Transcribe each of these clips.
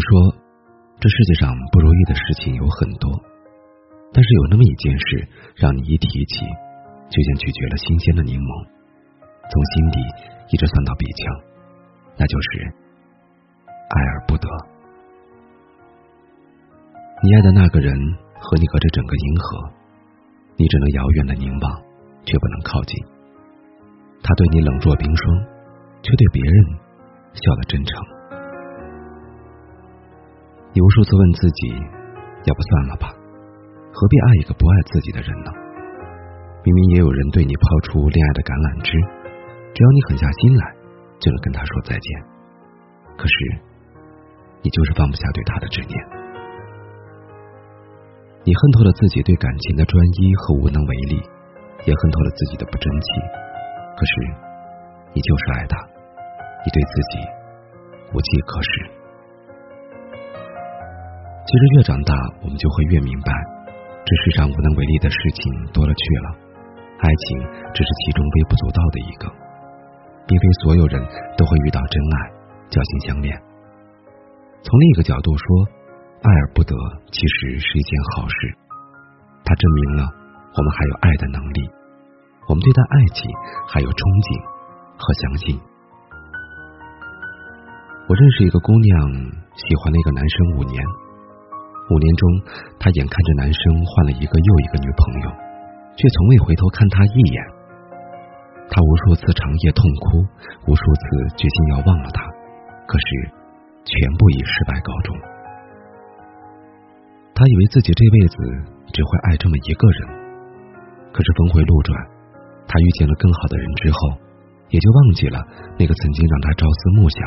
说，这世界上不如意的事情有很多，但是有那么一件事，让你一提起，就像咀嚼了新鲜的柠檬，从心底一直酸到鼻腔，那就是爱而不得。你爱的那个人和你隔着整个银河，你只能遥远的凝望，却不能靠近。他对你冷若冰霜，却对别人笑得真诚。你无数次问自己，要不算了吧？何必爱一个不爱自己的人呢？明明也有人对你抛出恋爱的橄榄枝，只要你狠下心来，就能跟他说再见。可是，你就是放不下对他的执念。你恨透了自己对感情的专一和无能为力，也恨透了自己的不争气。可是，你就是爱他，你对自己无计可施。其实越长大，我们就会越明白，这世上无能为力的事情多了去了，爱情只是其中微不足道的一个，并非所有人都会遇到真爱，交心相恋。从另一个角度说，爱而不得其实是一件好事，它证明了我们还有爱的能力，我们对待爱情还有憧憬和相信。我认识一个姑娘，喜欢了一个男生五年。五年中，他眼看着男生换了一个又一个女朋友，却从未回头看他一眼。他无数次长夜痛哭，无数次决心要忘了他，可是全部以失败告终。他以为自己这辈子只会爱这么一个人，可是峰回路转，他遇见了更好的人之后，也就忘记了那个曾经让他朝思暮想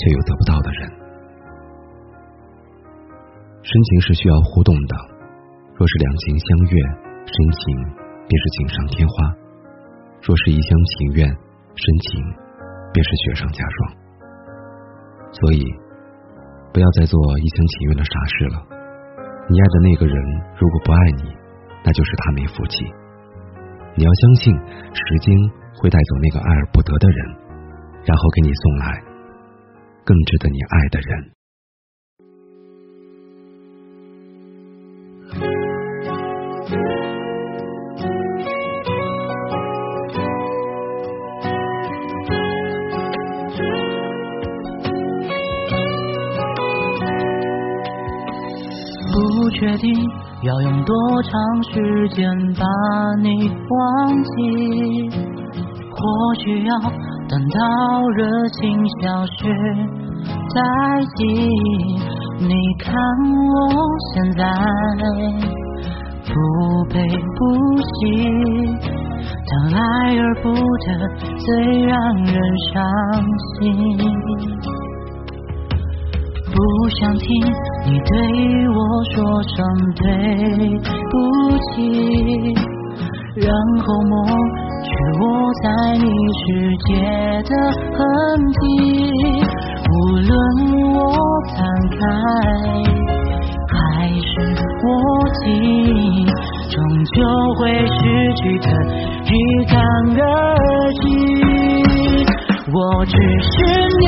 却又得不到的人。深情是需要互动的，若是两情相悦，深情便是锦上添花；若是一厢情愿，深情便是雪上加霜。所以，不要再做一厢情愿的傻事了。你爱的那个人如果不爱你，那就是他没福气。你要相信，时间会带走那个爱而不得的人，然后给你送来更值得你爱的人。确定要用多长时间把你忘记，或许要等到热情消失殆尽。你看我现在不悲不喜，当爱而不得最让人伤心。不想听你对我说声对不起，然后抹去我在你世界的痕迹。无论我摊开还是握紧，终究会失去的一干二净。我只是你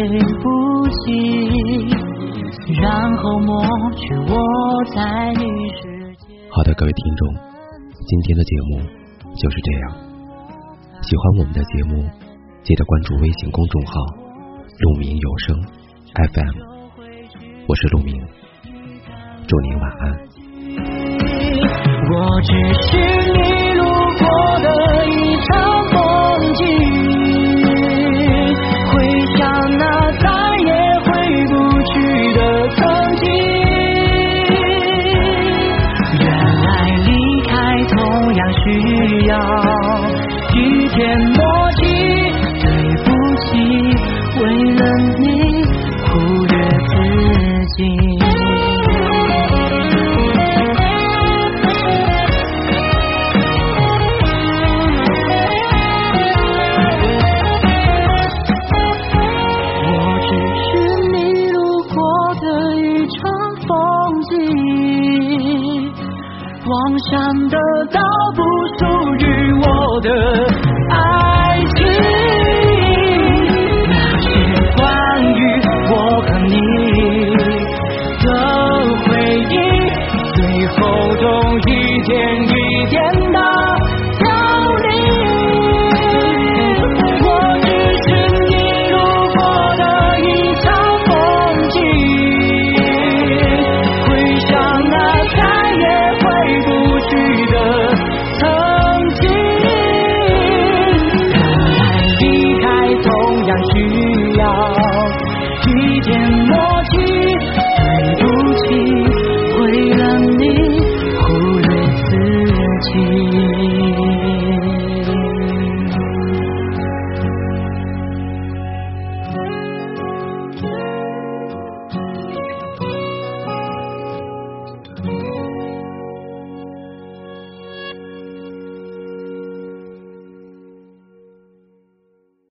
对不起，然后抹去我在你世界。好的，各位听众，今天的节目就是这样。喜欢我们的节目，记得关注微信公众号“鹿鸣有声 FM”，我是鹿鸣，祝您晚安。我只是你。妄想得到不属于我的爱。